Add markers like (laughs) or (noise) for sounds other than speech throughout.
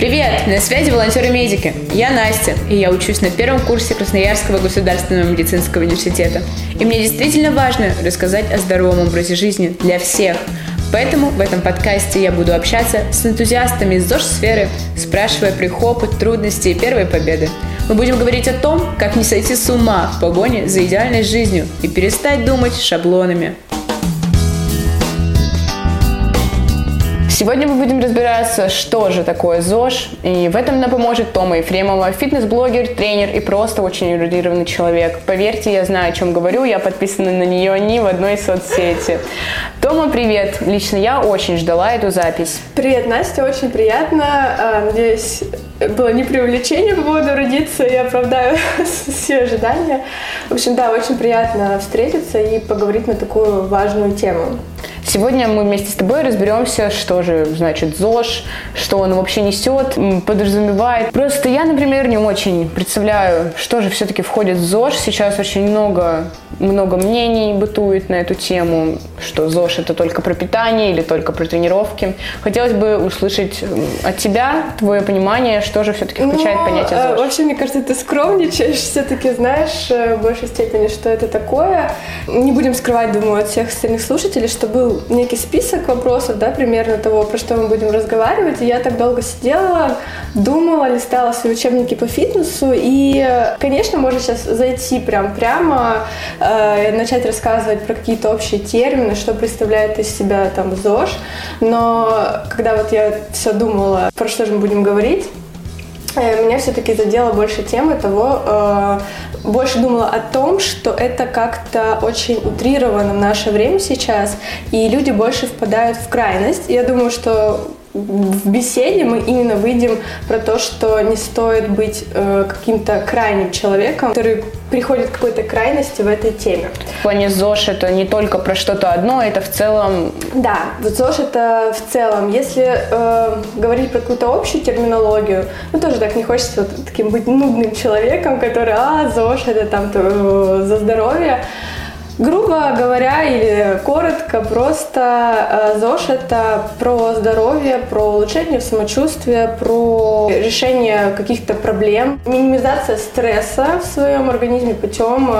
Привет! На связи волонтеры-медики. Я Настя, и я учусь на первом курсе Красноярского государственного медицинского университета. И мне действительно важно рассказать о здоровом образе жизни для всех. Поэтому в этом подкасте я буду общаться с энтузиастами из ЗОЖ-сферы, спрашивая про их опыт, трудности и первые победы. Мы будем говорить о том, как не сойти с ума в погоне за идеальной жизнью и перестать думать шаблонами. Сегодня мы будем разбираться, что же такое ЗОЖ, и в этом нам поможет Тома Ефремова, фитнес-блогер, тренер и просто очень эрудированный человек. Поверьте, я знаю, о чем говорю, я подписана на нее не в одной соцсети. Тома, привет! Лично я очень ждала эту запись. Привет, Настя, очень приятно. А, надеюсь, было не преувеличение по поводу родиться, я оправдаю (laughs) все ожидания. В общем, да, очень приятно встретиться и поговорить на такую важную тему. Сегодня мы вместе с тобой разберемся, что же значит ЗОЖ, что он вообще несет, подразумевает. Просто я, например, не очень представляю, что же все-таки входит в ЗОЖ. Сейчас очень много, много мнений бытует на эту тему, что ЗОЖ это только про питание или только про тренировки. Хотелось бы услышать от тебя твое понимание, что же все-таки включает ну, понятие ЗОЖ. Вообще, мне кажется, ты скромничаешь, все-таки знаешь э, в большей степени, что это такое. Не будем скрывать, думаю, от всех остальных слушателей, что был некий список вопросов, да, примерно того, про что мы будем разговаривать. И я так долго сидела, думала, листала свои учебники по фитнесу. И, конечно, можно сейчас зайти прям прямо, э, начать рассказывать про какие-то общие термины, что представляет из себя там ЗОЖ. Но когда вот я все думала, про что же мы будем говорить, меня все-таки задела больше тема того, э, больше думала о том, что это как-то очень утрировано в наше время сейчас, и люди больше впадают в крайность. Я думаю, что в беседе мы именно выйдем про то, что не стоит быть э, каким-то крайним человеком, который приходит к какой-то крайности в этой теме. В плане ЗОЖ это не только про что-то одно, это в целом... Да, вот ЗОЖ это в целом. Если э, говорить про какую-то общую терминологию, ну тоже так не хочется вот таким быть нудным человеком, который, а, ЗОЖ это там э, за здоровье. Грубо говоря или коротко, просто э, ЗОЖ – это про здоровье, про улучшение самочувствия, про решение каких-то проблем, минимизация стресса в своем организме путем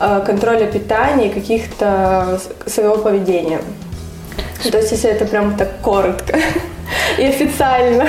э, контроля питания и каких-то своего поведения. То есть, если это прям так коротко (laughs) и официально.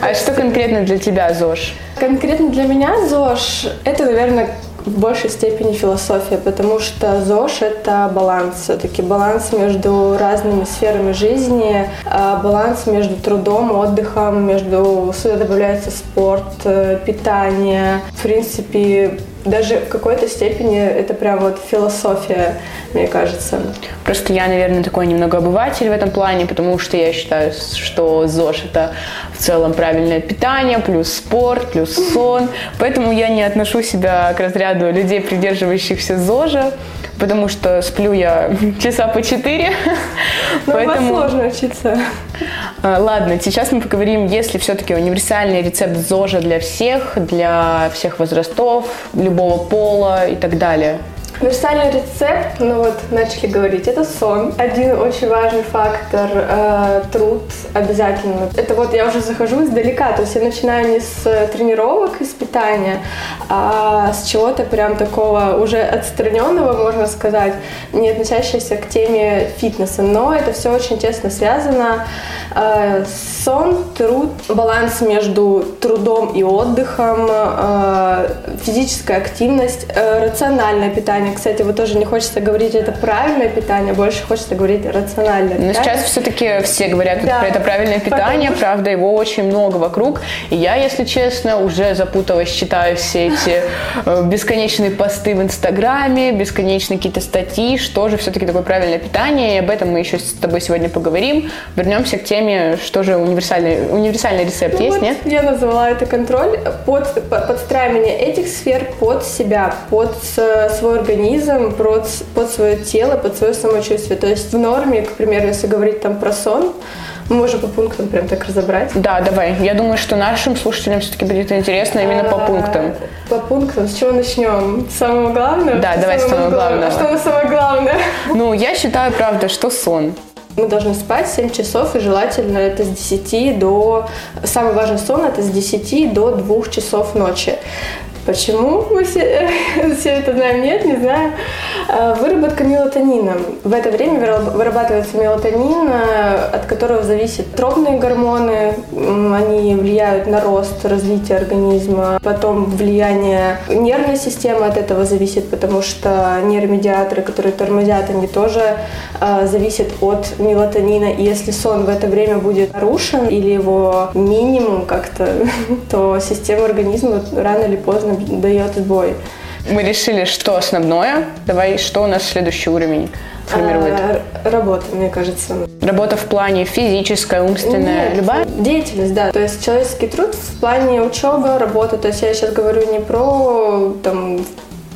А что конкретно для тебя ЗОЖ? Конкретно для меня ЗОЖ – это, наверное, в большей степени философия, потому что ЗОЖ — это баланс, все-таки баланс между разными сферами жизни, а баланс между трудом, отдыхом, между сюда добавляется спорт, э, питание, в принципе, даже в какой-то степени это прям вот философия, мне кажется. Просто я, наверное, такой немного обыватель в этом плане, потому что я считаю, что ЗОЖ это в целом правильное питание, плюс спорт, плюс сон. Поэтому я не отношу себя к разряду людей, придерживающихся ЗОЖа потому что сплю я (laughs) часа по четыре. (laughs) Но поэтому... сложно учиться. А, ладно, сейчас мы поговорим, есть ли все-таки универсальный рецепт ЗОЖа для всех, для всех возрастов, любого пола и так далее. Универсальный рецепт, ну вот начали говорить, это сон. Один очень важный фактор, э, труд обязательно. Это вот я уже захожу издалека, то есть я начинаю не с тренировок и с питания, а с чего-то прям такого уже отстраненного, можно сказать, не относящегося к теме фитнеса. Но это все очень тесно связано. Э, сон, труд, баланс между трудом и отдыхом, э, физическая активность, э, рациональное питание, кстати, вот тоже не хочется говорить, это правильное питание, больше хочется говорить рациональное Но сейчас все-таки все говорят да. про это правильное питание, Потому... правда, его очень много вокруг. И я, если честно, уже запуталась, читаю все эти э, бесконечные посты в Инстаграме, бесконечные какие-то статьи, что же все-таки такое правильное питание, и об этом мы еще с тобой сегодня поговорим. Вернемся к теме, что же универсальный, универсальный рецепт ну есть, вот нет? Я назвала это контроль под подстраивание этих сфер под себя, под свой организм организм под, под свое тело, под свое самочувствие. То есть в норме, к примеру, если говорить там про сон, мы можем по пунктам прям так разобрать. Да, давай. Я думаю, что нашим слушателям все-таки будет интересно именно по а, пунктам. По пунктам. С чего начнем? С самого главного? Да, давай с самого главного. Что самое главное? Ну, я считаю, правда, что сон. Мы должны спать 7 часов, и желательно это с 10 до... Самый важный сон – это с 10 до 2 часов ночи. Почему мы все, (laughs) все это знаем? Нет, не знаю. А, выработка мелатонина. В это время вырабатывается мелатонин, а, от которого зависят тропные гормоны. Они влияют на рост, развитие организма. Потом влияние нервной системы от этого зависит, потому что нейромедиаторы, которые тормозят, они тоже э, зависят от мелатонина. И если сон в это время будет нарушен или его минимум как-то, (laughs) то система организма рано или поздно дает сбой. Мы решили, что основное. Давай, что у нас следующий уровень формирует? А, работа, мне кажется. Работа в плане физическая, умственная, Нет, любая? Деятельность, да. То есть человеческий труд в плане учебы, работы. То есть я сейчас говорю не про там,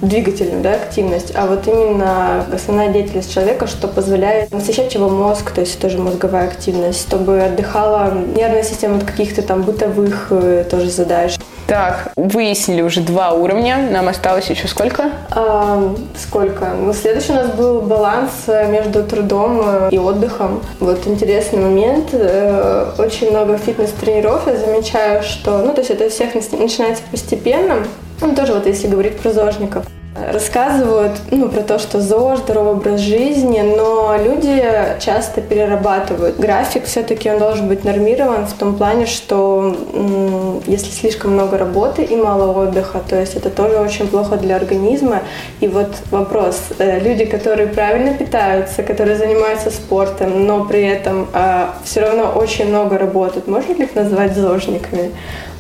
двигательную да, активность, а вот именно основная деятельность человека, что позволяет насыщать его мозг, то есть тоже мозговая активность, чтобы отдыхала нервная система от каких-то там бытовых э, тоже задач. Так, выяснили уже два уровня. Нам осталось еще сколько? А, сколько? Ну, следующий у нас был баланс э, между трудом э, и отдыхом. Вот интересный момент. Э, очень много фитнес-тренеров я замечаю, что... Ну, то есть это у всех начинается постепенно. Ну, тоже вот если говорить про зожников рассказывают ну, про то, что ЗОЖ, здоровый образ жизни, но люди часто перерабатывают. График все-таки он должен быть нормирован в том плане, что м, если слишком много работы и мало отдыха, то есть это тоже очень плохо для организма. И вот вопрос, э, люди, которые правильно питаются, которые занимаются спортом, но при этом э, все равно очень много работают, можно ли их назвать зожниками?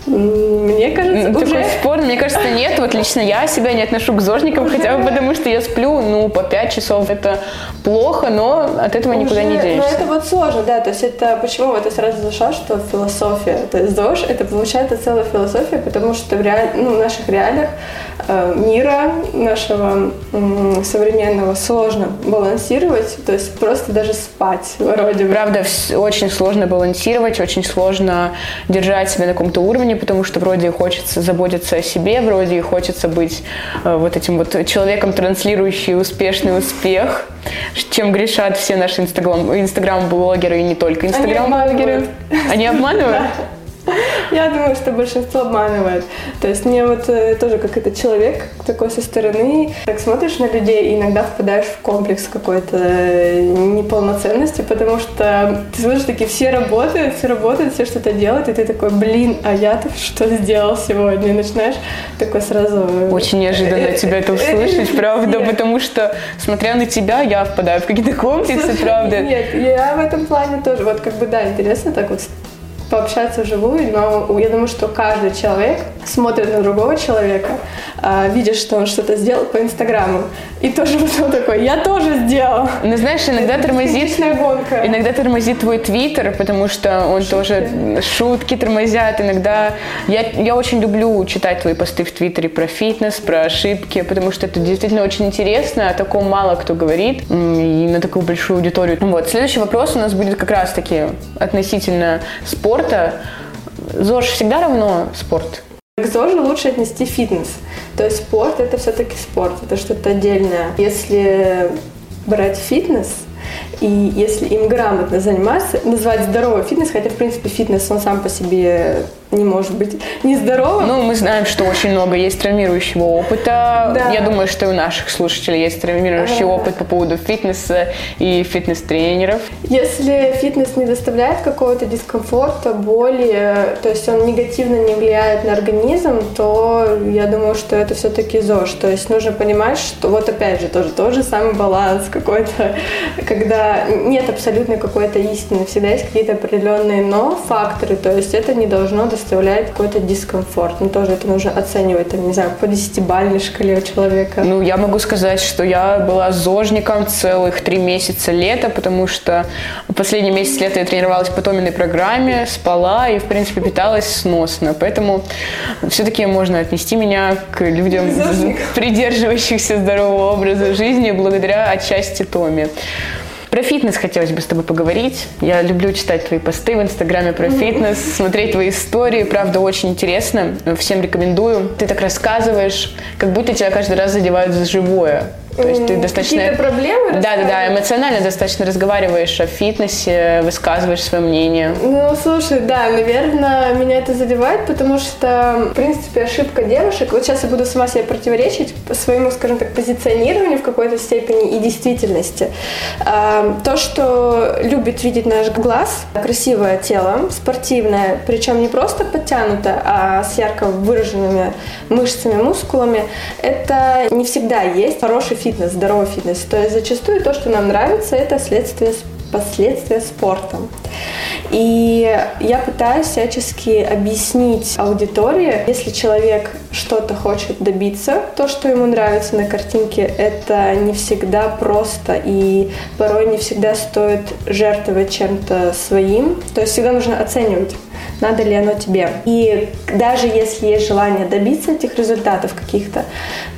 Мне кажется, ну, уже... Такой спор, мне кажется, нет. Вот лично я себя не отношу к зожникам, уже... хотя бы потому, что я сплю, ну, по 5 часов. Это плохо, но от этого уже... никуда не денешься. Ну, это вот сложно, да. То есть это почему вот я сразу зашла, что философия. То есть ЗОЖ — это получается целая философия, потому что в, реаль... ну, в наших реалиях э, мира нашего э, современного сложно балансировать, то есть просто даже спать вроде бы. Правда, очень сложно балансировать, очень сложно держать себя на каком-то уровне, потому что вроде хочется заботиться о себе, вроде хочется быть э, вот этим вот человеком, транслирующий успешный успех, чем грешат все наши инстаграм, инстаграм-блогеры и не только инстаграм-блогеры. Они обманывают? (laughs) Я думаю, что большинство обманывает. То есть мне вот э, тоже как это человек такой со стороны, так смотришь на людей и иногда впадаешь в комплекс какой-то э, неполноценности, потому что ты смотришь, такие все работают, все работают, все что-то делают, и ты такой, блин, а я-то что сделал сегодня? И начинаешь такой сразу... Э, Очень неожиданно тебя это услышать, правда, потому что, смотря на тебя, я впадаю в какие-то комплексы, правда. Нет, я в этом плане тоже, вот как бы, да, интересно так вот пообщаться вживую, но я думаю, что каждый человек смотрит на другого человека, а, видит, что он что-то сделал по Инстаграму, и тоже (laughs) потом такой, я тоже сделал. Ну, знаешь, иногда тормозит... гонка. Иногда тормозит твой твиттер, потому что он шутки. тоже... Шутки тормозят. Иногда... Я, я очень люблю читать твои посты в твиттере про фитнес, про ошибки, потому что это действительно очень интересно, о таком мало кто говорит, и на такую большую аудиторию. Вот, следующий вопрос у нас будет как раз-таки относительно спорта спорта, ЗОЖ всегда равно спорт? К ЗОЖу лучше отнести фитнес. То есть спорт – это все-таки спорт, это что-то отдельное. Если брать фитнес, и если им грамотно заниматься, назвать здоровый фитнес, хотя, в принципе, фитнес, он сам по себе не может быть нездоровым. Ну, мы знаем, что очень много есть травмирующего опыта. Да. Я думаю, что и у наших слушателей есть травмирующий ага. опыт по поводу фитнеса и фитнес-тренеров. Если фитнес не доставляет какого-то дискомфорта, боли, то есть он негативно не влияет на организм, то я думаю, что это все-таки ЗОЖ. То есть нужно понимать, что вот опять же тоже тот же самый баланс какой-то, (laughs) когда нет абсолютно какой-то истины, всегда есть какие-то определенные но факторы, то есть это не должно доставляет какой-то дискомфорт. Ну, тоже это нужно оценивать, там, не знаю, по десятибалльной шкале у человека. Ну, я могу сказать, что я была зожником целых три месяца лета, потому что последний месяц лета я тренировалась по Томиной программе, спала и, в принципе, питалась сносно. Поэтому все-таки можно отнести меня к людям, придерживающихся здорового образа жизни благодаря отчасти Томе. Про фитнес хотелось бы с тобой поговорить. Я люблю читать твои посты в Инстаграме про фитнес, смотреть твои истории. Правда, очень интересно. Всем рекомендую. Ты так рассказываешь, как будто тебя каждый раз задевают за живое. То есть ты достаточно... Какие-то проблемы Да, да, да, эмоционально достаточно разговариваешь о фитнесе, высказываешь свое мнение. Ну, слушай, да, наверное, меня это задевает, потому что, в принципе, ошибка девушек, вот сейчас я буду сама себе противоречить своему, скажем так, позиционированию в какой-то степени и действительности. А, то, что любит видеть наш глаз, красивое тело, спортивное, причем не просто подтянуто, а с ярко выраженными мышцами, мускулами, это не всегда есть хороший фитнес, здоровый фитнес. То есть зачастую то, что нам нравится, это следствие последствия спорта. И я пытаюсь всячески объяснить аудитории, если человек что-то хочет добиться, то, что ему нравится на картинке, это не всегда просто и порой не всегда стоит жертвовать чем-то своим. То есть всегда нужно оценивать надо ли оно тебе. И даже если есть желание добиться этих результатов каких-то,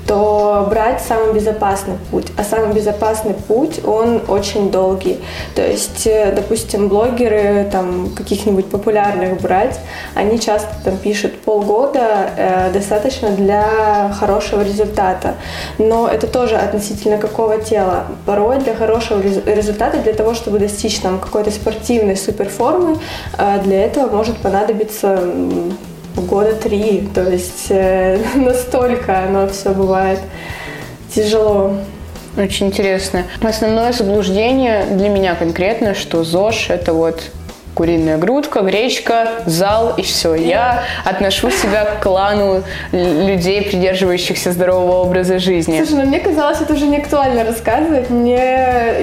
то брать самый безопасный путь. А самый безопасный путь, он очень долгий. То есть, э, допустим, блогеры там каких-нибудь популярных брать, они часто там пишут полгода э, достаточно для хорошего результата. Но это тоже относительно какого тела. Порой для хорошего результата, для того, чтобы достичь там какой-то спортивной суперформы, э, для этого может понадобиться года три. То есть э, (laughs) настолько оно все бывает тяжело. Очень интересно. Основное заблуждение для меня конкретно, что ЗОЖ – это вот куриная грудка, гречка, зал и все. Я отношу себя к клану людей, придерживающихся здорового образа жизни. Слушай, ну мне казалось, это уже не актуально рассказывать. Мне,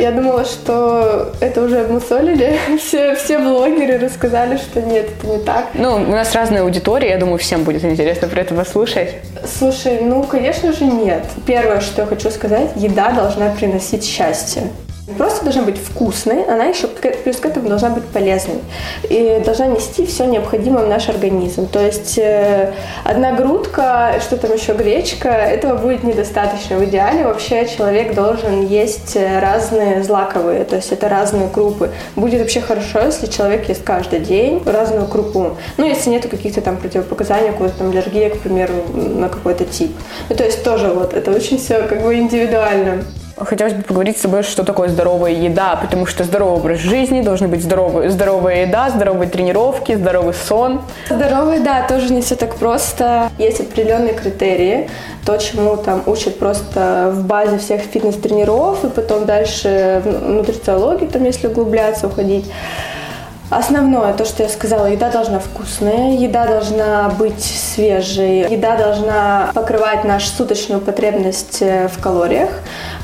я думала, что это уже обмусолили. (laughs) Все, все блогеры рассказали, что нет, это не так. Ну, у нас разная аудитория, я думаю, всем будет интересно про это послушать. Слушай, ну, конечно же, нет. Первое, что я хочу сказать, еда должна приносить счастье просто должна быть вкусной, она еще плюс к этому должна быть полезной. И должна нести все необходимое в наш организм. То есть э, одна грудка, что там еще гречка, этого будет недостаточно. В идеале вообще человек должен есть э, разные злаковые, то есть это разные крупы. Будет вообще хорошо, если человек ест каждый день разную крупу. Ну, если нет каких-то там противопоказаний, какой-то там аллергии, к примеру, на какой-то тип. Ну, то есть тоже вот это очень все как бы индивидуально. Хотелось бы поговорить с тобой, что такое здоровая еда, потому что здоровый образ жизни, должны быть здоровая, здоровая еда, здоровые тренировки, здоровый сон. Здоровая еда тоже не все так просто. Есть определенные критерии, то, чему там учат просто в базе всех фитнес-тренеров, и потом дальше в нутрициологии, там, если углубляться, уходить. Основное, то, что я сказала, еда должна вкусная, еда должна быть свежей, еда должна покрывать нашу суточную потребность э, в калориях,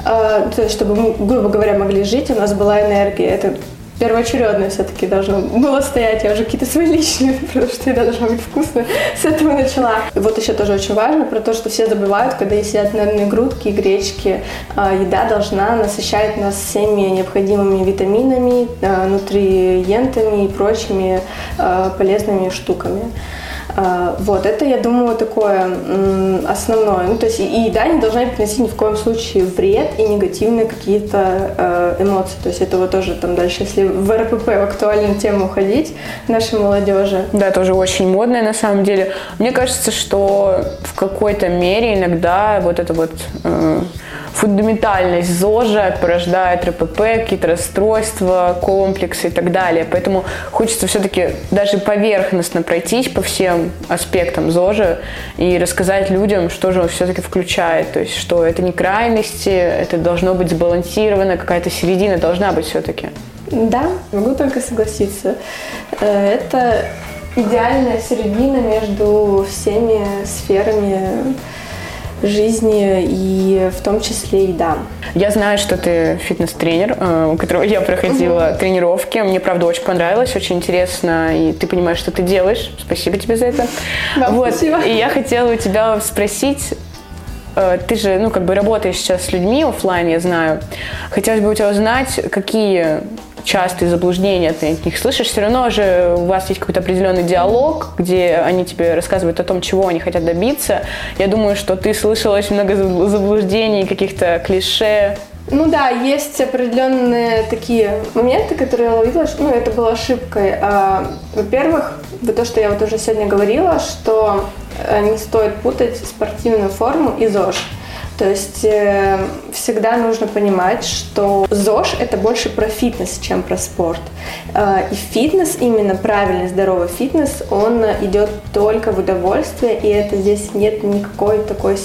э, то есть чтобы мы, грубо говоря, могли жить, у нас была энергия. Это первоочередное все-таки должно было стоять. Я уже какие-то свои личные, (laughs) потому что еда должна быть вкусная. (laughs) С этого начала. И вот еще тоже очень важно про то, что все забывают, когда едят наверное, грудки и гречки. А, еда должна насыщать нас всеми необходимыми витаминами, а, нутриентами и прочими а, полезными штуками. А, вот, это, я думаю, такое основное. Ну, то есть и еда не должна приносить ни в коем случае вред и негативные какие-то э, эмоции. То есть это вот тоже там дальше, если в РПП в актуальную тему уходить нашей молодежи. Да, тоже очень модное на самом деле. Мне кажется, что в какой-то мере иногда вот это вот э, фундаментальность ЗОЖа порождает РПП, какие-то расстройства, комплексы и так далее. Поэтому хочется все-таки даже поверхностно пройтись по всем аспектам ЗОЖа и рассказать людям, что же он все-таки включает. То есть, что это не крайности, это должно быть сбалансировано, какая-то середина должна быть все-таки. Да, могу только согласиться. Э, это идеальная середина между всеми сферами жизни и в том числе и да. Я знаю, что ты фитнес-тренер, э, у которого я проходила угу. тренировки. Мне, правда, очень понравилось, очень интересно, и ты понимаешь, что ты делаешь. Спасибо тебе за это. Да, вот. спасибо. И я хотела у тебя спросить, ты же, ну, как бы работаешь сейчас с людьми офлайн, я знаю. Хотелось бы у тебя узнать, какие частые заблуждения ты от них слышишь, все равно же у вас есть какой-то определенный диалог, где они тебе рассказывают о том, чего они хотят добиться. Я думаю, что ты слышала очень много заблуждений, каких-то клише. Ну да, есть определенные такие моменты, которые я ловила, ну, это было ошибкой. А, во-первых, то, что я вот уже сегодня говорила, что э, не стоит путать спортивную форму и ЗОЖ. То есть э, всегда нужно понимать, что ЗОЖ это больше про фитнес, чем про спорт. Э, и фитнес, именно правильный здоровый фитнес, он идет только в удовольствие, и это здесь нет никакой такой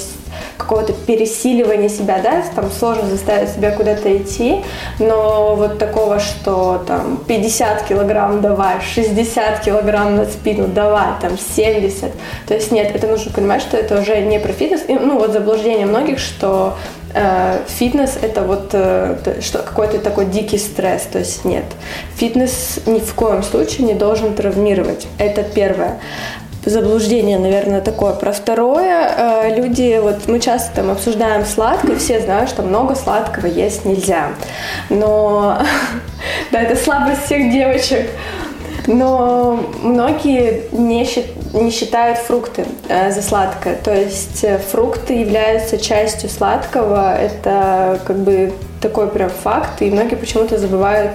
какого-то пересиливания себя, да, там сложно заставить себя куда-то идти, но вот такого, что там 50 килограмм давай, 60 килограмм на спину давай, там 70, то есть нет, это нужно понимать, что это уже не про фитнес, и, ну вот заблуждение многих, что э, фитнес это вот э, что какой-то такой дикий стресс, то есть нет, фитнес ни в коем случае не должен травмировать, это первое заблуждение, наверное, такое. Про второе, э, люди, вот мы часто там обсуждаем сладкое, все знают, что много сладкого есть нельзя. Но, (laughs) да, это слабость всех девочек. Но многие не, счит, не считают фрукты э, за сладкое. То есть э, фрукты являются частью сладкого. Это как бы такой прям факт. И многие почему-то забывают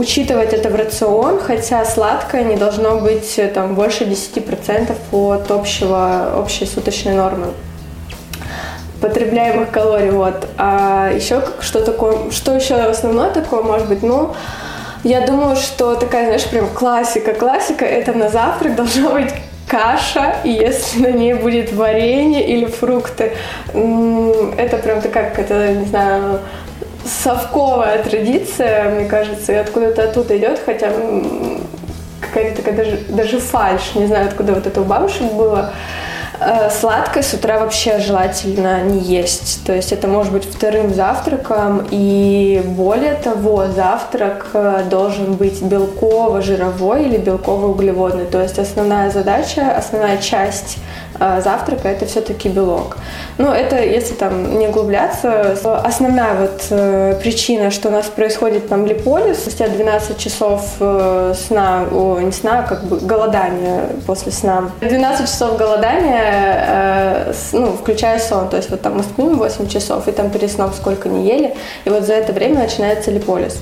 учитывать это в рацион, хотя сладкое не должно быть э, там больше 10% от общего, общей суточной нормы потребляемых калорий, вот. А еще что такое, что еще основное такое, может быть, ну, я думаю, что такая, знаешь, прям классика, классика, это на завтрак должна быть каша, и если на ней будет варенье или фрукты, это прям такая какая-то, не знаю, совковая традиция, мне кажется, и откуда-то оттуда идет, хотя какая-то такая даже, даже фальш, не знаю, откуда вот это у бабушек было. Э, сладкое с утра вообще желательно не есть. То есть это может быть вторым завтраком. И более того, завтрак э, должен быть белково-жировой или белково-углеводный. То есть основная задача, основная часть э, завтрака это все-таки белок. Ну, это если там не углубляться, основная вот причина, что у нас происходит там липолиз, спустя 12 часов сна, о, не сна, а как бы голодания после сна. 12 часов голодания э, ну, включая сон. То есть вот там мы спим 8 часов, и там перед сном сколько не ели, и вот за это время начинается липолиз.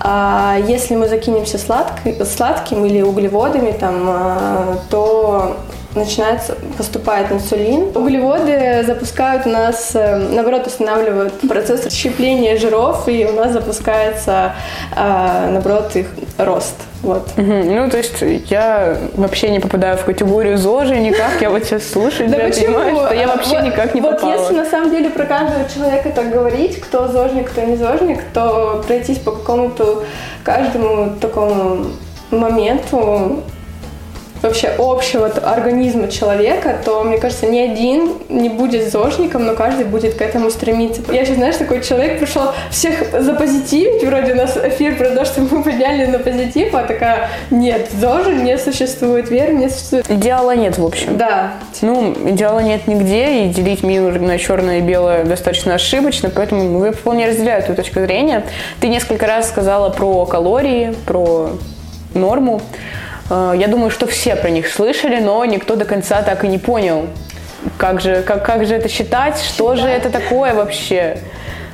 А если мы закинемся сладким, сладким или углеводами, там, э, то начинается, поступает инсулин. Углеводы запускают у нас, э, наоборот, останавливают процесс расщепления жиров, и у нас запускается, э, наоборот, их рост. Вот. Угу. Ну, то есть я вообще не попадаю в категорию ЗОЖи никак. Я вот сейчас слушаю, да, понимаю, что я вообще никак не попала. Вот если на самом деле про каждого человека так говорить, кто зожник, кто не зожник, то пройтись по какому-то каждому такому моменту вообще общего организма человека, то, мне кажется, ни один не будет зожником, но каждый будет к этому стремиться. Я сейчас, знаешь, такой человек пришел всех запозитивить, вроде у нас эфир про то, что мы подняли на позитив, а такая, нет, зожи не существует, веры не существует. Идеала нет, в общем. Да. Ну, идеала нет нигде, и делить мир на черное и белое достаточно ошибочно, поэтому я вполне разделяю эту точку зрения. Ты несколько раз сказала про калории, про норму. Э, я думаю, что все про них слышали, но никто до конца так и не понял, как же, как, как же это считать, что же это такое вообще.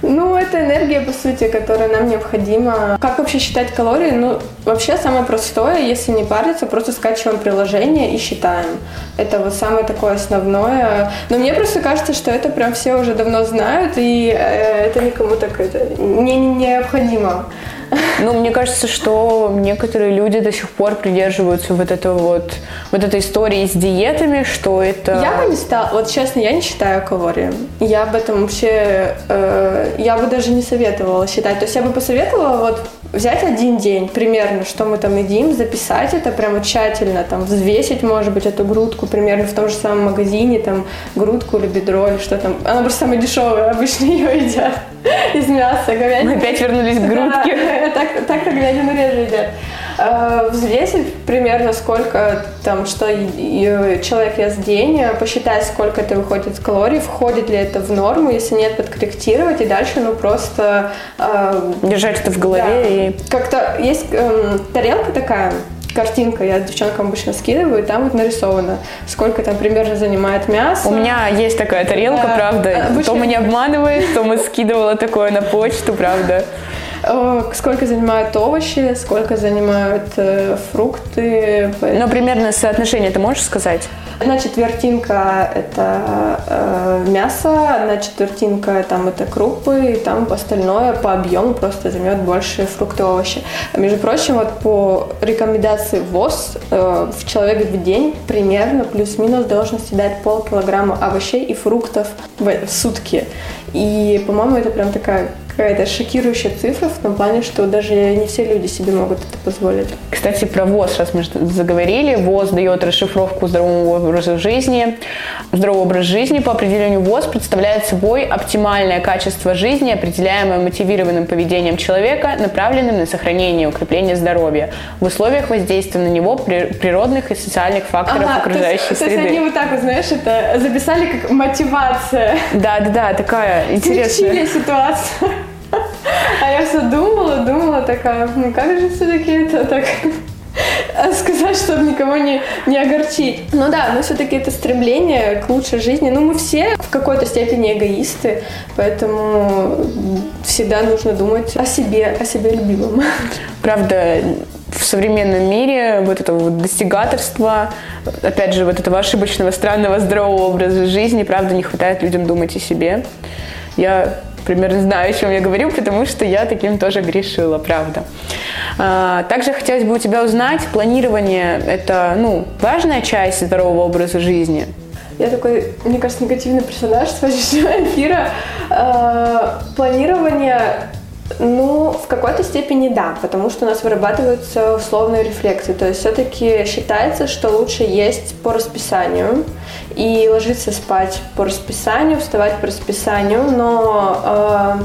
Ну, это энергия, по сути, которая нам необходима. Как вообще считать калории? Ну, вообще самое простое, если не париться, просто скачиваем приложение и считаем. Это вот самое такое основное. Но мне просто кажется, что это прям все уже давно знают, и э, это никому так это не, не необходимо. (laughs) Ну, мне кажется, что некоторые люди до сих пор придерживаются вот этого вот, вот этой истории с диетами, что это... Я бы не стала, вот честно, я не считаю калории. Я об этом вообще, э, я бы даже не советовала считать. То есть я бы посоветовала вот взять один день примерно, что мы там едим, записать это прямо тщательно, там взвесить, может быть, эту грудку примерно в том же самом магазине, там грудку или бедро или что там. Она просто самая дешевая, обычно (laughs) ее едят из мяса, говядины. Мы опять вернулись к грудке. (laughs) Да, так, так как говядину реже едят. Э, взвесить примерно сколько там, что человек ест в день, посчитать, сколько это выходит с калорий, входит ли это в норму, если нет, подкорректировать и дальше, ну, просто... Э, Держать это в голове да. и... Как-то есть э, тарелка такая, картинка, я девчонкам обычно скидываю, и там вот нарисовано, сколько там примерно занимает мясо. У меня есть такая тарелка, да. правда. Обычно... То мы не обманывает, (laughs) то мы скидывала такое на почту, правда. э, сколько занимают овощи, сколько занимают э, фрукты. Ну, примерно соотношение ты можешь сказать? Одна четвертинка – это э, мясо, одна четвертинка там это крупы, и там остальное по объему просто займет больше фрукты, овощи. Между прочим, вот по рекомендации ВОЗ э, человек в день примерно плюс-минус должен съедать полкилограмма овощей и фруктов в, в сутки. И, по-моему, это прям такая какая-то шокирующая цифра в том плане, что даже не все люди себе могут это позволить. Кстати, про ВОЗ сейчас мы заговорили. ВОЗ дает расшифровку здорового образа жизни. Здоровый образ жизни по определению ВОЗ представляет собой оптимальное качество жизни, определяемое мотивированным поведением человека, направленным на сохранение и укрепление здоровья в условиях воздействия на него природных и социальных факторов ага, окружающей то есть, среды. То есть они вот так вот, знаешь, это записали как мотивация. Да, да, да, такая интересная. Смягчили ситуацию. А я все думала, думала такая, ну как же все-таки это так сказать, чтобы никого не, не огорчить. Ну да, но все-таки это стремление к лучшей жизни. Ну мы все в какой-то степени эгоисты, поэтому всегда нужно думать о себе, о себе любимом. Правда, в современном мире вот этого вот достигаторства, опять же, вот этого ошибочного, странного, здорового образа жизни, правда, не хватает людям думать о себе. Я примерно знаю, о чем я говорю, потому что я таким тоже грешила, правда. А, также хотелось бы у тебя узнать, планирование – это ну, важная часть здорового образа жизни? Я такой, мне кажется, негативный персонаж сегодняшнего (laughs) эфира. А, планирование ну, в какой-то степени да, потому что у нас вырабатываются условные рефлексы. То есть все-таки считается, что лучше есть по расписанию и ложиться спать по расписанию, вставать по расписанию, но э,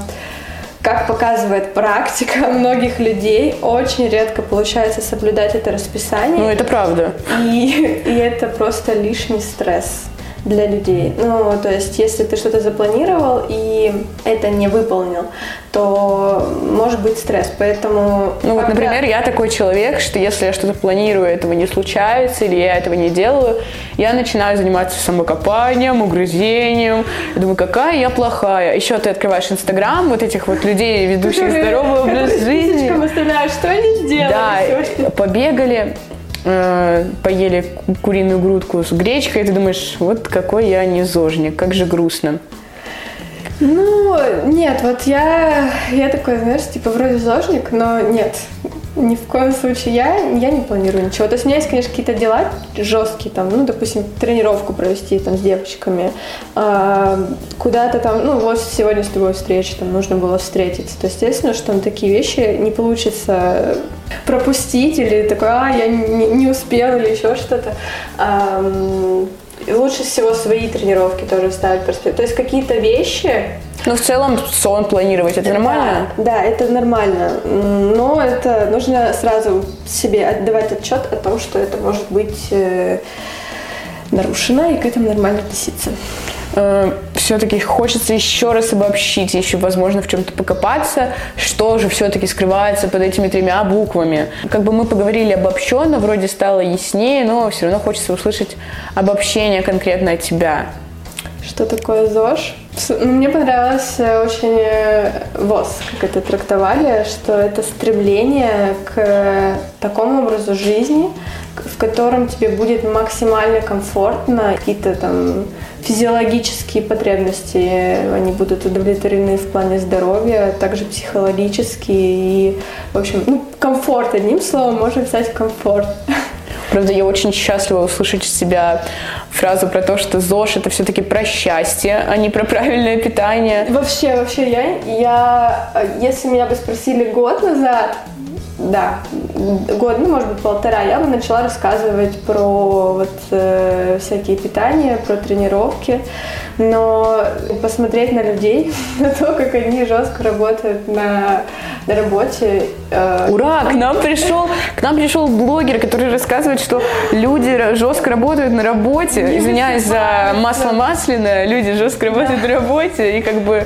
как показывает практика (laughs) многих людей, очень редко получается соблюдать это расписание. Ну, это правда. И, и это просто лишний стресс для людей. Ну, то есть, если ты что-то запланировал и это не выполнил, то может быть стресс. Поэтому... Ну вот, например, я такой человек, что если я что-то планирую, этого не случается, или я этого не делаю, я начинаю заниматься самокопанием, угрызением. Я думаю, какая я плохая. Еще ты открываешь Инстаграм, вот этих вот людей, ведущих здоровый образ жизни. что они сделали? Да, побегали. Э, поели куриную грудку с гречкой, и ты думаешь, вот какой я незожник, как же грустно. Ну, нет, вот я, я такой, знаешь, типа вроде зожник, но нет, ни в коем случае я, я не планирую ничего. То есть у меня есть, конечно, какие-то дела жесткие, там, ну, допустим, тренировку провести там с девочками, э, куда-то там, ну, вот сегодня с тобой встреча, там нужно было встретиться. То естественно, что там такие вещи не получится пропустить или такой, а, я не, не успел или еще что-то. Э, лучше всего свои тренировки тоже ставить. То есть какие-то вещи, ну, в целом сон планировать, это нормально? Да, да, это нормально. Но это нужно сразу себе отдавать отчет о том, что это может быть э, нарушено, и к этому нормально относиться. Э, все-таки хочется еще раз обобщить, еще, возможно, в чем-то покопаться, что же все-таки скрывается под этими тремя буквами. Как бы мы поговорили обобщенно, вроде стало яснее, но все равно хочется услышать обобщение конкретно от тебя. Что такое ЗОЖ? Ну, мне понравилось э, очень э, ВОЗ, как это трактовали, что это стремление к такому образу жизни, в котором тебе будет максимально комфортно, какие-то там физиологические потребности, они будут удовлетворены в плане здоровья, также психологические и, в общем, ну, комфорт, одним словом, можно писать комфорт. (laughs) Правда, я очень счастлива услышать от себя фразу про то, что ЗОЖ это все-таки про счастье, а не про правильное питание. Вообще, вообще, я, я, если меня бы спросили год назад, да, год, ну, может быть, полтора, я бы начала рассказывать про вот э, всякие питания, про тренировки, но посмотреть на людей, (laughs) на то, как они жестко работают на, на работе. Э, Ура! К нам пришел, к нам пришел блогер, который рассказывает, что люди жестко работают на работе. Не Извиняюсь за масло масляное, люди жестко работают да. на работе и как бы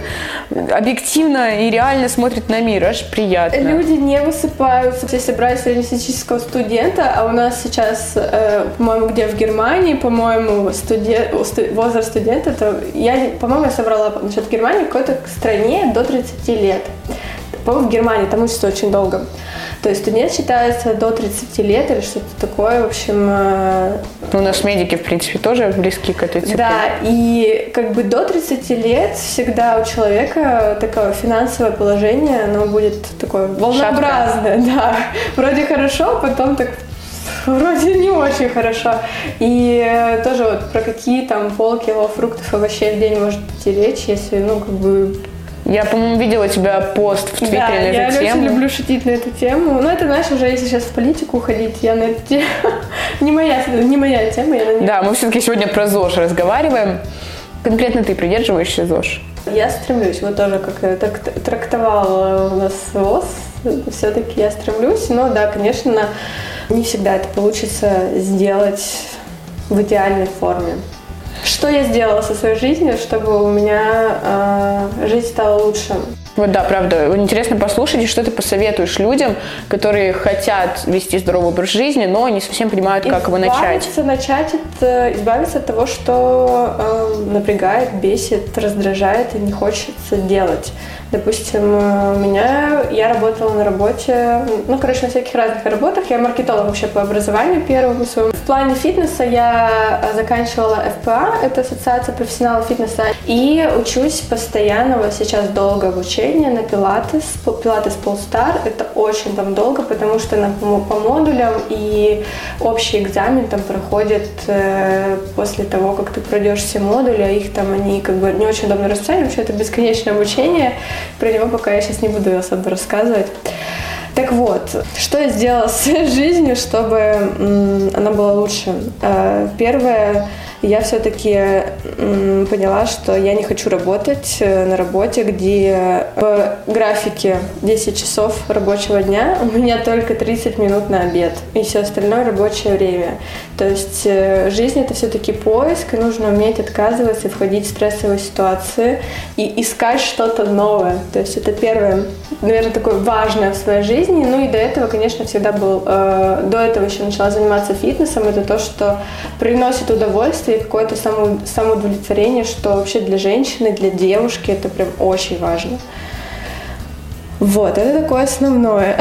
объективно и реально смотрят на мир, аж приятно. Люди не высыпаются. Если брать среднестатистического студента, а у нас сейчас, э, по-моему, где в Германии, по-моему, студент, возраст студента, то я, по-моему, я собрала насчет Германии, какой-то стране до 30 лет. По-моему, в Германии там учатся очень долго. То есть студент считается до 30 лет или что-то такое, в общем. Э, ну, у нас медики, в принципе, тоже близки к этой цифре. Да, и как бы до 30 лет всегда у человека такое финансовое положение, оно будет такое волнообразное, Шатка. (laughs) да. Вроде хорошо, потом так вроде не очень хорошо. И э, тоже вот про какие там полкило фруктов, овощей в день может идти речь, если, ну, как бы я, по-моему, видела у тебя пост в Твиттере да, на эту я тему. я люблю шутить на эту тему. Ну, это, знаешь, уже если сейчас в политику уходить, я на эту тему... (laughs) не, моя, не моя тема, я на нее... Да, мы все-таки сегодня про ЗОЖ разговариваем. Конкретно ты придерживаешься ЗОЖ? Я стремлюсь, вот тоже как так, трактовал у нас ВОЗ, все-таки я стремлюсь, но да, конечно, не всегда это получится сделать в идеальной форме. Что я сделала со своей жизнью, чтобы у меня э, жизнь стала лучше? Вот да, правда. Интересно послушать, что ты посоветуешь людям, которые хотят вести здоровый образ жизни, но не совсем понимают, как его начать. начать это, избавиться от того, что э, напрягает, бесит, раздражает и не хочется делать. Допустим, у меня, я работала на работе, ну, короче, на всяких разных работах. Я маркетолог вообще по образованию первому своему. В плане фитнеса я заканчивала ФПА, это Ассоциация профессионалов фитнеса, и учусь постоянно, вот сейчас долго обучение на пилатес, пилатес полстар. Это очень там долго, потому что на, по модулям и общий экзамен там проходит э, после того, как ты пройдешь все модули, а их там они как бы не очень удобно расценивать, что это бесконечное обучение. Про него пока я сейчас не буду особо рассказывать. Так вот, что я сделала с (laughs) жизнью, чтобы она была лучше? Э, первое, я все-таки поняла, что я не хочу работать э, на работе, где в графике 10 часов рабочего дня у меня только 30 минут на обед и все остальное рабочее время. То есть э, жизнь это все-таки поиск, и нужно уметь отказываться и входить в стрессовые ситуации и искать что-то новое. То есть это первое, наверное, такое важное в своей жизни. Ну и до этого, конечно, всегда был, э, до этого еще начала заниматься фитнесом. Это то, что приносит удовольствие удовольствие какое-то само, самоудовлетворение, что вообще для женщины, для девушки это прям очень важно. Вот, это такое основное.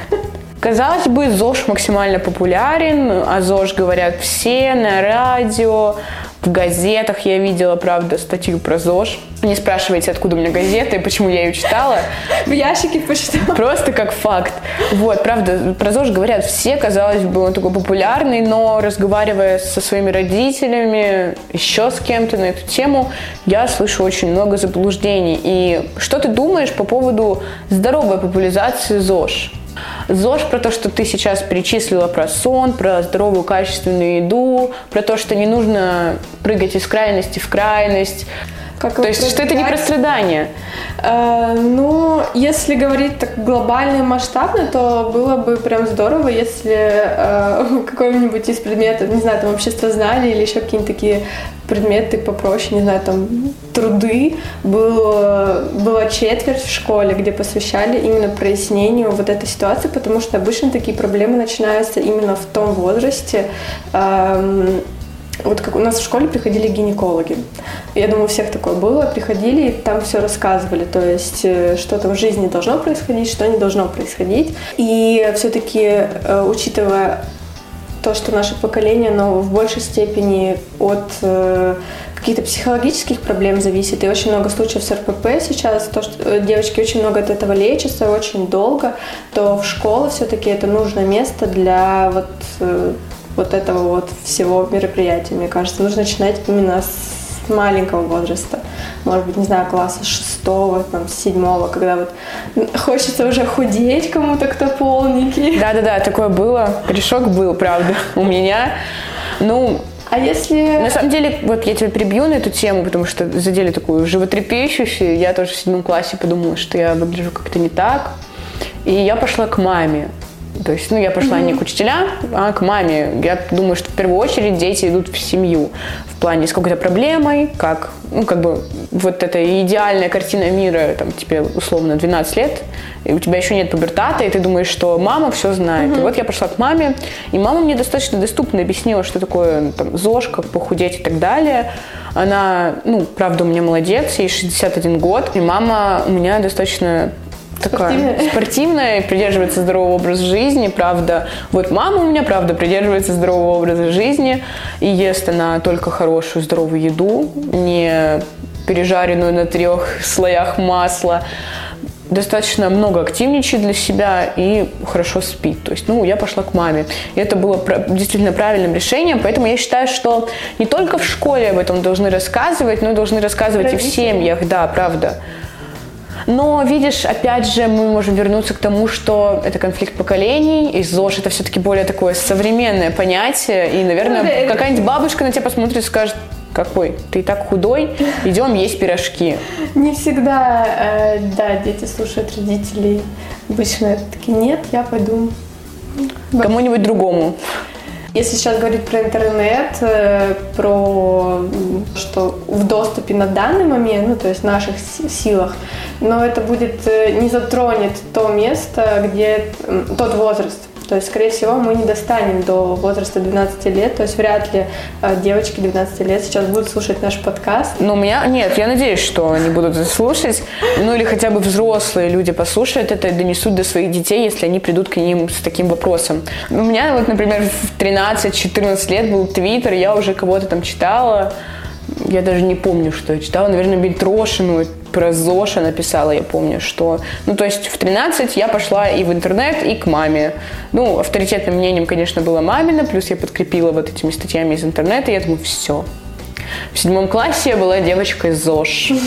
(laughs) Казалось бы, ЗОЖ максимально популярен, о ЗОЖ говорят все на радио, в газетах я видела, правда, статью про ЗОЖ. Не спрашивайте, откуда у меня газета и почему я ее читала. В ящике почитала. Просто как факт. Вот, правда, про ЗОЖ говорят все, казалось бы, он такой популярный, но разговаривая со своими родителями, еще с кем-то на эту тему, я слышу очень много заблуждений. И что ты думаешь по поводу здоровой популяризации ЗОЖ? ЗОЖ про то, что ты сейчас перечислила про сон, про здоровую качественную еду, про то, что не нужно прыгать из крайности в крайность. Как то есть, что это не про страдания? Э, ну, если говорить так глобально и масштабно, то было бы прям здорово, если э, (laughs) какой-нибудь из предметов, не знаю, там обществознание или еще какие-нибудь такие предметы попроще, не знаю, там труды, был, была четверть в школе, где посвящали именно прояснению вот этой ситуации, потому что обычно такие проблемы начинаются именно в том возрасте, эм, вот как у нас в школе приходили гинекологи. Я думаю, у всех такое было. Приходили и там все рассказывали. То есть, э, что там в жизни должно происходить, что не должно происходить. И все-таки, э, учитывая то, что наше поколение, оно в большей степени от э, каких-то психологических проблем зависит. И очень много случаев с РПП сейчас, то, что девочки очень много от этого лечатся, очень долго, то в школе все-таки это нужное место для вот вот этого вот всего мероприятия, мне кажется. Нужно начинать именно с маленького возраста. Может быть, не знаю, класса шестого, там, седьмого, когда вот хочется уже худеть кому-то, кто полненький. (laughs) Да-да-да, такое было. Грешок был, правда, у меня. Ну, а если... На самом деле, вот я тебя прибью на эту тему, потому что задели такую животрепещущую. Я тоже в седьмом классе подумала, что я выгляжу как-то не так. И я пошла к маме. То есть, ну, я пошла mm-hmm. не к учителям, а к маме. Я думаю, что в первую очередь дети идут в семью в плане с какой-то проблемой, как, ну, как бы вот эта идеальная картина мира, там, тебе условно 12 лет, и у тебя еще нет пубертата, и ты думаешь, что мама все знает. Mm-hmm. И вот я пошла к маме, и мама мне достаточно доступно объяснила, что такое там, ЗОЖ, как похудеть и так далее. Она, ну, правда, у меня молодец, ей 61 год, и мама у меня достаточно такая спортивная. спортивная, придерживается здорового образа жизни, правда. Вот мама у меня, правда, придерживается здорового образа жизни и ест она только хорошую здоровую еду, не пережаренную на трех слоях масла достаточно много активничает для себя и хорошо спит. То есть, ну, я пошла к маме. И это было действительно правильным решением, поэтому я считаю, что не только в школе об этом должны рассказывать, но и должны рассказывать Родители. и в семьях, да, правда. Но, видишь, опять же, мы можем вернуться к тому, что это конфликт поколений, и ЗОЖ это все-таки более такое современное понятие, и, наверное, ну, какая-нибудь бабушка на тебя посмотрит и скажет, какой? Ты так худой, идем есть пирожки. Не всегда, э, да, дети слушают родителей. Обычно такие, нет, я пойду. Кому-нибудь другому. Если сейчас говорить про интернет, э, про что в доступе на данный момент, ну то есть в наших силах, но это будет э, не затронет то место, где тот возраст, то есть, скорее всего, мы не достанем до возраста 12 лет. То есть, вряд ли э, девочки 12 лет сейчас будут слушать наш подкаст. Ну, у меня нет, я надеюсь, что они будут слушать. Ну, или хотя бы взрослые люди послушают это и донесут до своих детей, если они придут к ним с таким вопросом. У меня вот, например, в 13-14 лет был твиттер, я уже кого-то там читала. Я даже не помню, что я читала. Наверное, Бельтрошину про ЗОШа написала, я помню, что... Ну, то есть в 13 я пошла и в интернет, и к маме. Ну, авторитетным мнением, конечно, было мамина, плюс я подкрепила вот этими статьями из интернета, и я думаю, все, в седьмом классе я была девочкой ЗОЖ. (laughs)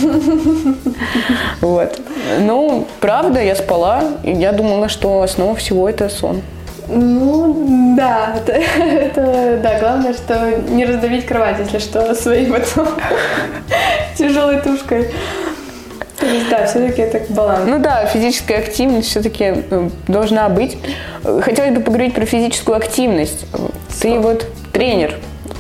Вот. Ну, правда, я спала, и я думала, что основа всего это сон. Ну, да, это, (laughs) это, да, главное, что не раздавить кровать, если что, (laughs) своей вот тяжелой тушкой. То (laughs) есть, да, все-таки это баланс. Ну да, физическая активность все-таки ну, должна быть. Хотелось бы поговорить про физическую активность. Ты вот тренер.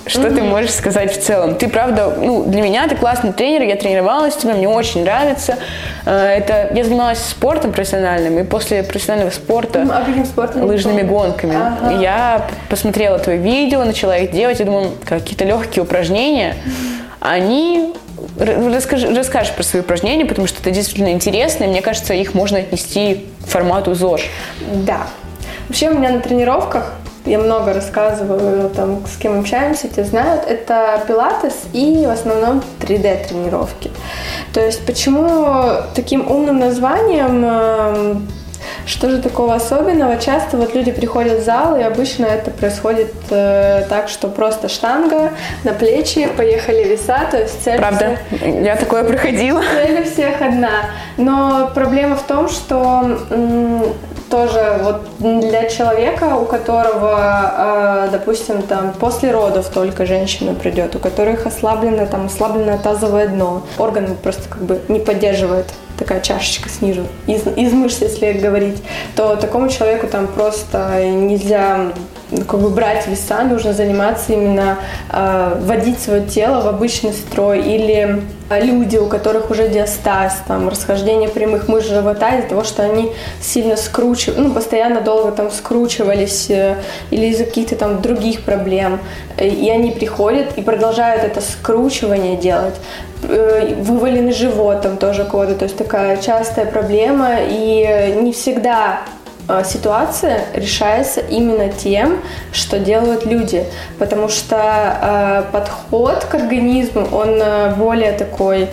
Что mm-hmm. ты можешь сказать в целом? Ты правда, ну, для меня ты классный тренер, я тренировалась тебя, мне очень нравится. Э, это я занималась спортом профессиональным, и после профессионального спорта, а каким спортом? лыжными гонками, ага. я посмотрела твои видео, начала их делать, и думаю, какие-то легкие упражнения, они Расскажи, расскажешь про свои упражнения, потому что это действительно интересно, и мне кажется, их можно отнести к формату ЗОЖ. Да. Вообще у меня на тренировках я много рассказываю, там, с кем общаемся, те знают, это пилатес и в основном 3D тренировки. То есть почему таким умным названием эм, что же такого особенного? Часто вот люди приходят в зал, и обычно это происходит э, так, что просто штанга на плечи, поехали веса, то есть цель Правда, всех... я такое проходила. Цель у всех одна. Но проблема в том, что тоже вот для человека, у которого, э, допустим, там после родов только женщина придет, у которых ослаблено там ослабленное тазовое дно, органы просто как бы не поддерживают такая чашечка снизу, из, из мышц, если говорить, то такому человеку там просто нельзя как бы брать веса, нужно заниматься именно э, вводить свое тело в обычный строй или люди, у которых уже диастаз, там, расхождение прямых мышц живота из-за того, что они сильно скручивают, ну, постоянно долго там скручивались э, или из-за каких-то там других проблем, и они приходят и продолжают это скручивание делать, э, вываленный живот там тоже коды, то есть такая частая проблема, и не всегда а, ситуация решается именно тем, что делают люди, потому что э, подход к организму, он э, более такой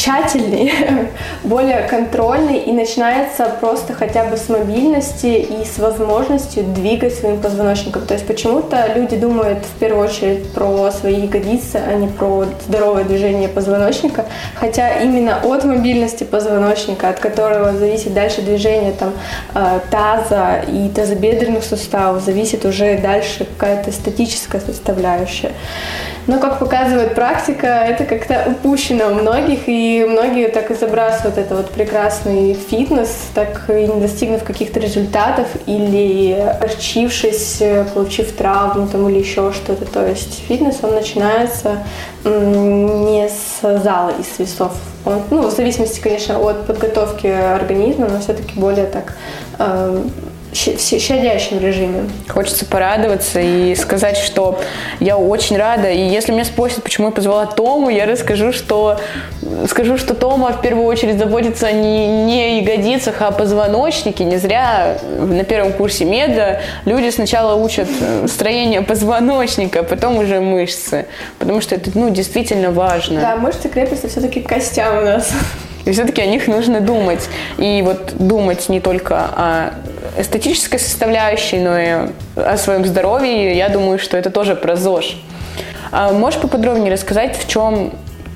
тщательный, (laughs) более контрольный и начинается просто хотя бы с мобильности и с возможностью двигать своим позвоночником. То есть почему-то люди думают в первую очередь про свои ягодицы, а не про здоровое движение позвоночника, хотя именно от мобильности позвоночника, от которого зависит дальше движение там э, таза и тазобедренных суставов, зависит уже дальше какая-то статическая составляющая. Но, как показывает практика, это как-то упущено у многих, и многие так и забрасывают это вот прекрасный фитнес, так и не достигнув каких-то результатов или огорчившись, получив травму там, или еще что-то. То есть фитнес, он начинается не с зала и с весов. Он, ну, в зависимости, конечно, от подготовки организма, но все-таки более так э, щадящем режиме. Хочется порадоваться и сказать, что я очень рада. И если меня спросят, почему я позвала Тому, я расскажу, что скажу, что Тома в первую очередь заботится не, не о ягодицах, а о позвоночнике. Не зря на первом курсе меда люди сначала учат э, строение позвоночника, а потом уже мышцы. Потому что это ну, действительно важно. Да, мышцы крепятся все-таки к костям у нас. И все-таки о них нужно думать. И вот думать не только о эстетической составляющей, но и о своем здоровье. Я думаю, что это тоже про ЗОЖ. А можешь поподробнее рассказать, в чем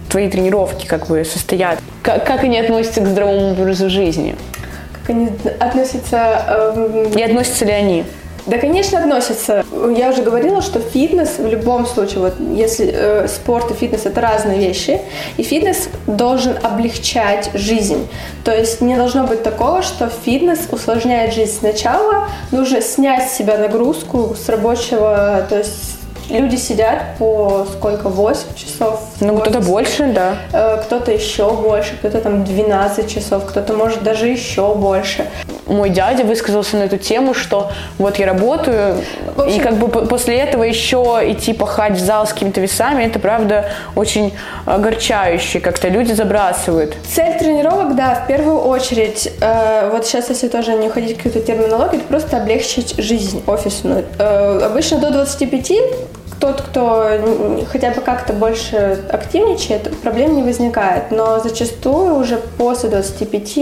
твои тренировки как бы состоят? Как, как они относятся к здоровому образу жизни? Как они относятся... Эм... И относятся ли они? Да, конечно, относятся. Я уже говорила, что фитнес в любом случае, вот если э, спорт и фитнес это разные вещи, и фитнес должен облегчать жизнь. То есть не должно быть такого, что фитнес усложняет жизнь сначала, нужно снять с себя нагрузку с рабочего, то есть люди сидят по сколько, 8 часов? Ну, кто-то больше, да. Э, кто-то еще больше, кто-то там 12 часов, кто-то может даже еще больше. Мой дядя высказался на эту тему, что вот я работаю, общем, и как бы после этого еще идти пахать в зал с какими-то весами, это правда очень огорчающе, как-то люди забрасывают. Цель тренировок, да, в первую очередь, э, вот сейчас, если тоже не уходить в какую-то терминологию, это просто облегчить жизнь офисную. Э, обычно до 25 тот, кто хотя бы как-то больше активничает, проблем не возникает. Но зачастую уже после 25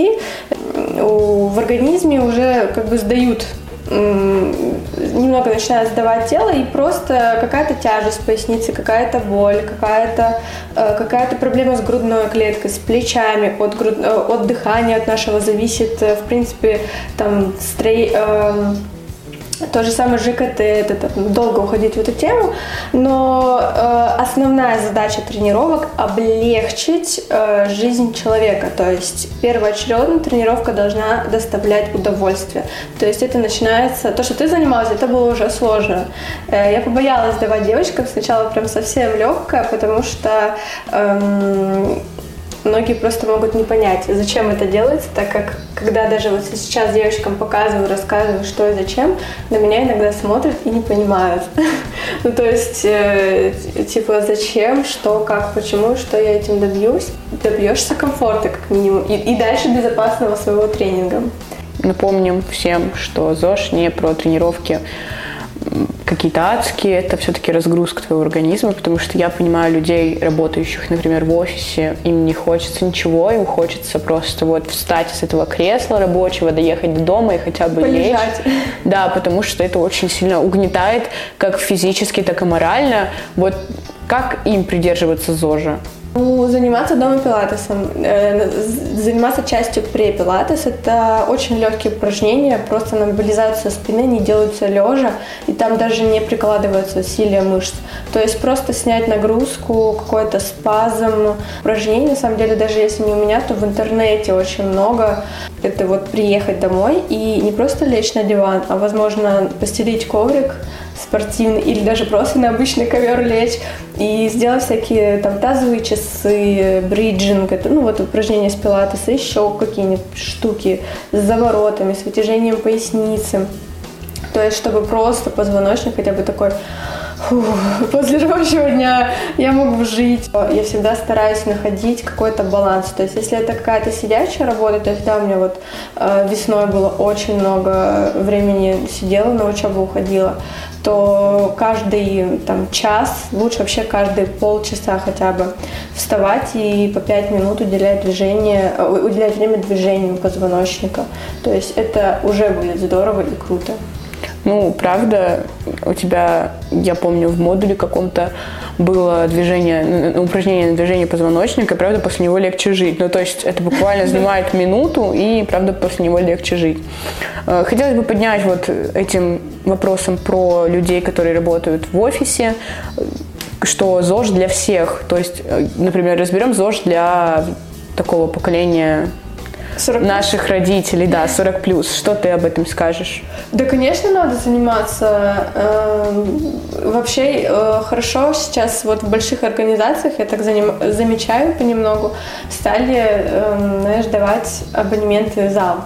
в организме уже как бы сдают немного начинает сдавать тело и просто какая-то тяжесть в пояснице, какая-то боль, какая-то э, какая-то проблема с грудной клеткой, с плечами, от, груд... Э, от дыхания от нашего зависит, э, в принципе, там, строй, эм, то же самое ЖКТ, это там, долго уходить в эту тему, но э, основная задача тренировок облегчить э, жизнь человека. То есть первоочередно тренировка должна доставлять удовольствие. То есть это начинается, то, что ты занималась, это было уже сложно. Э, я побоялась давать девочкам сначала прям совсем легкое, потому что э, многие просто могут не понять, зачем это делается, так как когда даже вот сейчас девочкам показываю, рассказываю, что и зачем, на меня иногда смотрят и не понимают. (laughs) ну, то есть, э, типа, зачем, что, как, почему, что я этим добьюсь. Добьешься комфорта, как минимум, и, дальше безопасного своего тренинга. Напомним всем, что ЗОЖ не про тренировки какие-то адские, это все-таки разгрузка твоего организма, потому что я понимаю людей, работающих, например, в офисе, им не хочется ничего, им хочется просто вот встать с этого кресла рабочего, доехать до дома и хотя бы Полежать. лечь. Да, потому что это очень сильно угнетает как физически, так и морально. Вот как им придерживаться ЗОЖа? Ну, заниматься дома пилатесом, э, заниматься частью пре-пилатес – это очень легкие упражнения, просто на мобилизацию спины они делаются лежа, и там даже не прикладываются усилия мышц. То есть просто снять нагрузку, какой-то спазм. Упражнений, на самом деле, даже если не у меня, то в интернете очень много. Это вот приехать домой и не просто лечь на диван, а, возможно, постелить коврик, спортивный или даже просто на обычный ковер лечь и сделать всякие там тазовые часы, бриджинг, это, ну вот упражнения с пилатеса, еще какие-нибудь штуки с заворотами, с вытяжением поясницы. То есть, чтобы просто позвоночник хотя бы такой (laughs) после рабочего дня я могу жить. Я всегда стараюсь находить какой-то баланс. То есть, если это какая-то сидячая работа, то есть, да, у меня вот э, весной было очень много времени сидела, на учебу уходила, то каждый там час, лучше вообще каждые полчаса хотя бы вставать и по пять минут уделять движение, э, уделять время движению позвоночника. То есть это уже будет здорово и круто. Ну, правда, у тебя, я помню, в модуле каком-то было движение, упражнение на движение позвоночника, и, правда, после него легче жить. Ну, то есть это буквально занимает минуту, и, правда, после него легче жить. Э, хотелось бы поднять вот этим вопросом про людей, которые работают в офисе, что ЗОЖ для всех. То есть, э, например, разберем ЗОЖ для такого поколения 40 наших родителей, да, 40 плюс. Что ты об этом скажешь? Да, конечно, надо заниматься. Эм, вообще э, хорошо сейчас вот в больших организациях, я так замечаю понемногу, стали, эм, знаешь, давать абонементы в зал.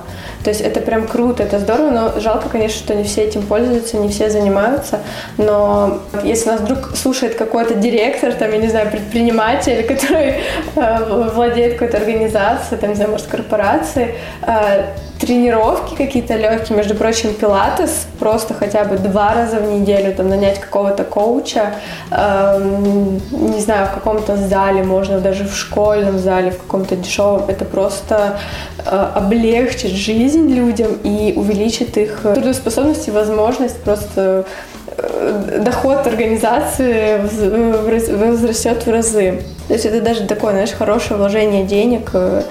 То есть это прям круто, это здорово, но жалко, конечно, что не все этим пользуются, не все занимаются. Но если нас вдруг слушает какой-то директор, там, я не знаю, предприниматель, (laughs) который э, владеет какой-то организацией, там, не знаю, может, корпорацией, э, тренировки какие-то легкие, между прочим, пилатес, просто хотя бы два раза в неделю, там, нанять какого-то коуча, э, не знаю, в каком-то зале, можно даже в школьном зале, в каком-то дешевом, это просто э, облегчит жизнь людям и увеличит их трудоспособность и возможность просто э, доход организации возрастет в разы. То есть это даже такое, знаешь, хорошее вложение денег э,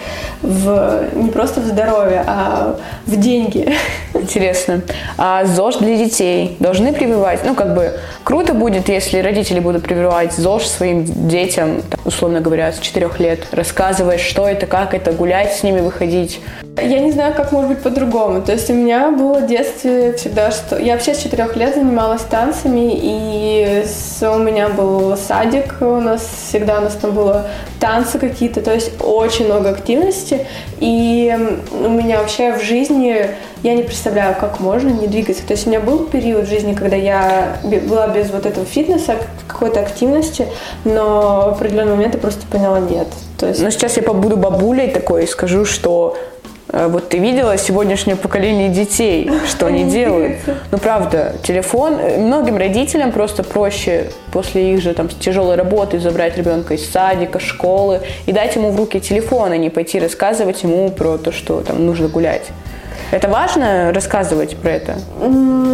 в не просто в здоровье, а в деньги. Интересно. А ЗОЖ для детей должны прививать? Ну, как бы круто будет, если родители будут прививать ЗОЖ своим детям, условно говоря, с 4 лет, рассказывая, что это, как это, гулять с ними, выходить. Я не знаю, как может быть по-другому. То есть у меня было в детстве всегда, что... Я вообще с четырех лет занималась танцами, и у меня был садик, у нас всегда у нас там было танцы какие-то, то есть очень много активности. И у меня вообще в жизни, я не представляю, как можно не двигаться. То есть у меня был период в жизни, когда я была без вот этого фитнеса, какой-то активности, но в определенный момент я просто поняла нет. То есть... Но сейчас я побуду бабулей такой и скажу, что вот ты видела сегодняшнее поколение детей, что они делают. Ну, правда, телефон, э, многим родителям просто проще после их же там тяжелой работы забрать ребенка из садика, школы и дать ему в руки телефон, а не пойти рассказывать ему про то, что там нужно гулять. Это важно рассказывать про это? Э,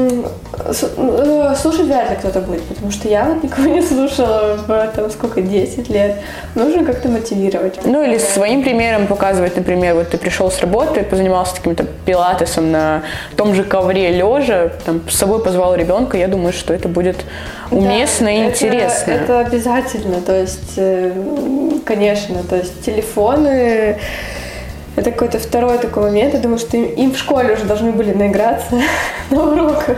слушать вряд ли кто-то будет, потому что я вот никого не слушала в там сколько, 10 лет. Нужно как-то мотивировать. Ну или своим примером показывать, например, вот ты пришел с работы, позанимался каким-то пилатесом на том же ковре лежа, там, с собой позвал ребенка, я думаю, что это будет уместно да, и это, интересно. Это обязательно, то есть, э, конечно, то есть телефоны это какой-то второй такой момент. Я думаю, что им, им в школе уже должны были наиграться (laughs) на уроках.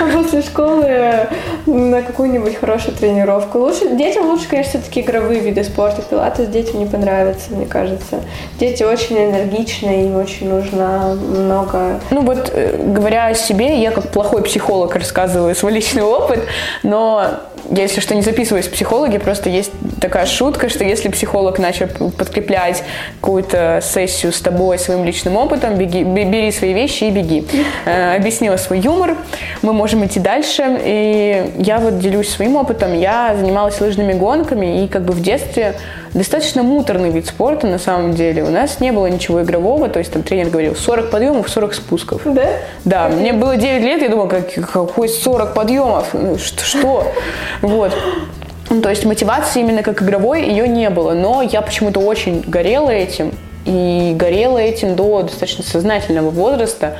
А после школы на какую-нибудь хорошую тренировку. Лучше, детям лучше, конечно, все-таки игровые виды спорта. Пилатес детям не понравится, мне кажется. Дети очень энергичные, им очень нужно много... Ну вот, э, говоря о себе, я как плохой психолог рассказываю свой личный опыт, но я, если что, не записываюсь в психологи, просто есть такая шутка, что если психолог начал подкреплять какую-то сессию с тобой своим личным опытом, беги, бери свои вещи и беги. Э, объяснила свой юмор, мы можем идти дальше. И я вот делюсь своим опытом. Я занималась лыжными гонками, и как бы в детстве достаточно муторный вид спорта на самом деле. У нас не было ничего игрового, то есть там тренер говорил 40 подъемов, 40 спусков. Да? Да, мне было 9 лет, я думала, как, какой 40 подъемов? Что? Вот. Ну, то есть мотивации именно как игровой ее не было, но я почему-то очень горела этим, и горела этим до достаточно сознательного возраста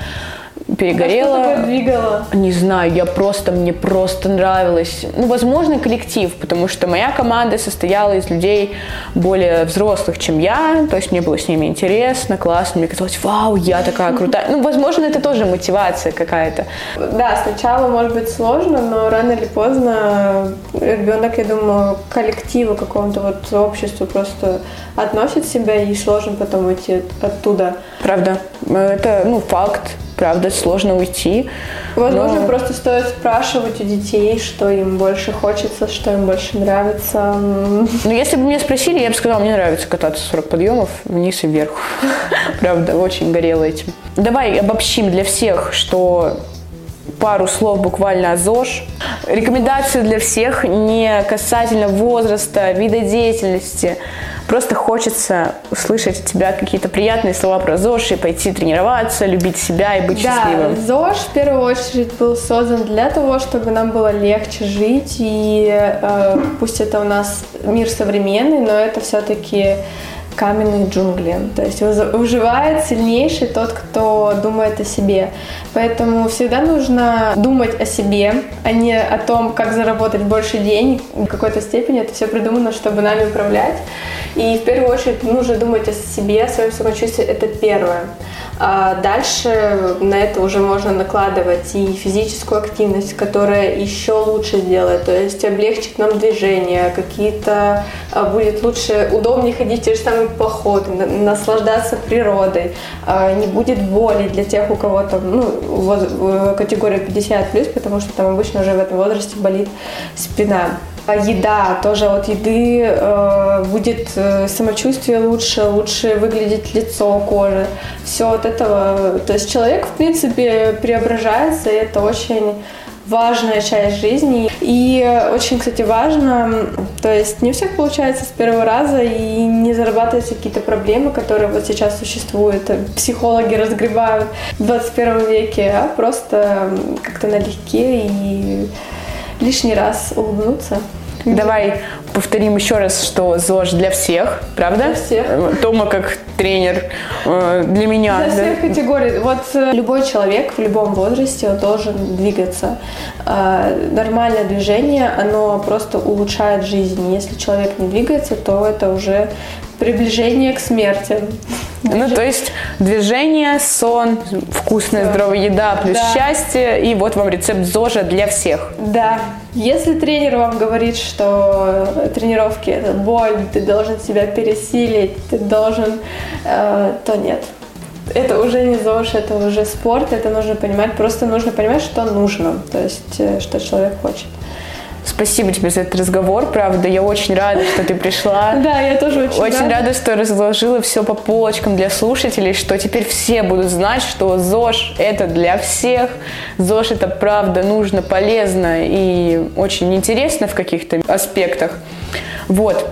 перегорела. А что двигало? Не знаю, я просто, мне просто нравилось. Ну, возможно, коллектив, потому что моя команда состояла из людей более взрослых, чем я, то есть мне было с ними интересно, классно, мне казалось, вау, я такая крутая. Ну, возможно, это тоже мотивация какая-то. Да, сначала может быть сложно, но рано или поздно ребенок, я думаю, к коллективу какому-то вот обществу просто относит себя и сложно потом уйти оттуда. Правда. Это, ну, факт правда, сложно уйти. Возможно, но... просто стоит спрашивать у детей, что им больше хочется, что им больше нравится. Ну, если бы меня спросили, я бы сказала, мне нравится кататься 40 подъемов вниз и вверх. (laughs) Правда, очень горела этим. Давай обобщим для всех, что пару слов буквально о ЗОЖ. Рекомендации для всех не касательно возраста, вида деятельности. Просто хочется услышать от тебя какие-то приятные слова про ЗОЖ и пойти тренироваться, любить себя и быть да, счастливым. ЗОЖ в первую очередь был создан для того, чтобы нам было легче жить. И э, пусть это у нас мир современный, но это все-таки каменные джунгли. То есть выживает сильнейший тот, кто думает о себе. Поэтому всегда нужно думать о себе, а не о том, как заработать больше денег. В какой-то степени это все придумано, чтобы нами управлять. И в первую очередь нужно думать о себе, о своем самочувствии. Это первое. А дальше на это уже можно накладывать и физическую активность, которая еще лучше сделает, то есть облегчит нам движение, какие-то а, будет лучше, удобнее ходить те же самые походы, наслаждаться природой, а, не будет боли для тех, у кого там, ну, категория 50+, потому что там обычно уже в этом возрасте болит спина. А еда тоже от еды э, будет э, самочувствие лучше, лучше выглядеть лицо, кожа. Все от этого. То есть человек, в принципе, преображается, и это очень важная часть жизни. И очень, кстати, важно, то есть не у всех получается с первого раза и не зарабатываются какие-то проблемы, которые вот сейчас существуют. Психологи разгребают в 21 веке, а просто как-то налегке и лишний раз улыбнуться. Давай повторим еще раз, что ЗОЖ для всех, правда? Для всех. Тома как тренер э, для меня. Для да? всех категорий. Вот э, любой человек в любом возрасте должен двигаться. Нормальное движение, оно просто улучшает жизнь. Если человек не двигается, то это уже приближение к смерти. Ну, то есть движение, сон, вкусная, да. здоровая еда, плюс да. счастье. И вот вам рецепт ЗОЖа для всех. Да. Если тренер вам говорит, что тренировки это боль, ты должен себя пересилить, ты должен, э, то нет. Это уже не ЗОЖ, это уже спорт, это нужно понимать. Просто нужно понимать, что нужно, то есть э, что человек хочет. Спасибо тебе за этот разговор, правда. Я очень рада, что ты пришла. (laughs) Да, я тоже очень, очень рада. рада, что разложила все по полочкам для слушателей, что теперь все будут знать, что ЗОЖ это для всех. ЗОЖ это правда нужно, полезно и очень интересно в каких-то аспектах. Вот.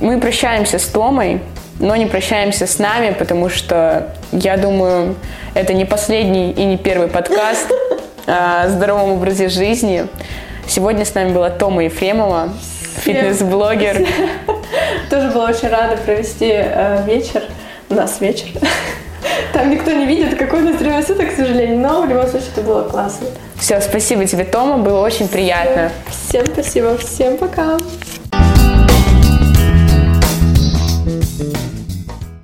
Мы прощаемся с Томой, но не прощаемся с нами, потому что, я думаю, это не последний и не первый подкаст (laughs) о здоровом образе жизни. Сегодня с нами была Тома Ефремова, фитнес-блогер. (laughs) Тоже была очень рада провести э, вечер. У нас вечер. (laughs) Там никто не видит, какое у нас время суток, к сожалению, но в любом случае это было классно. Все, спасибо тебе, Тома, было очень приятно. Всем спасибо, всем пока.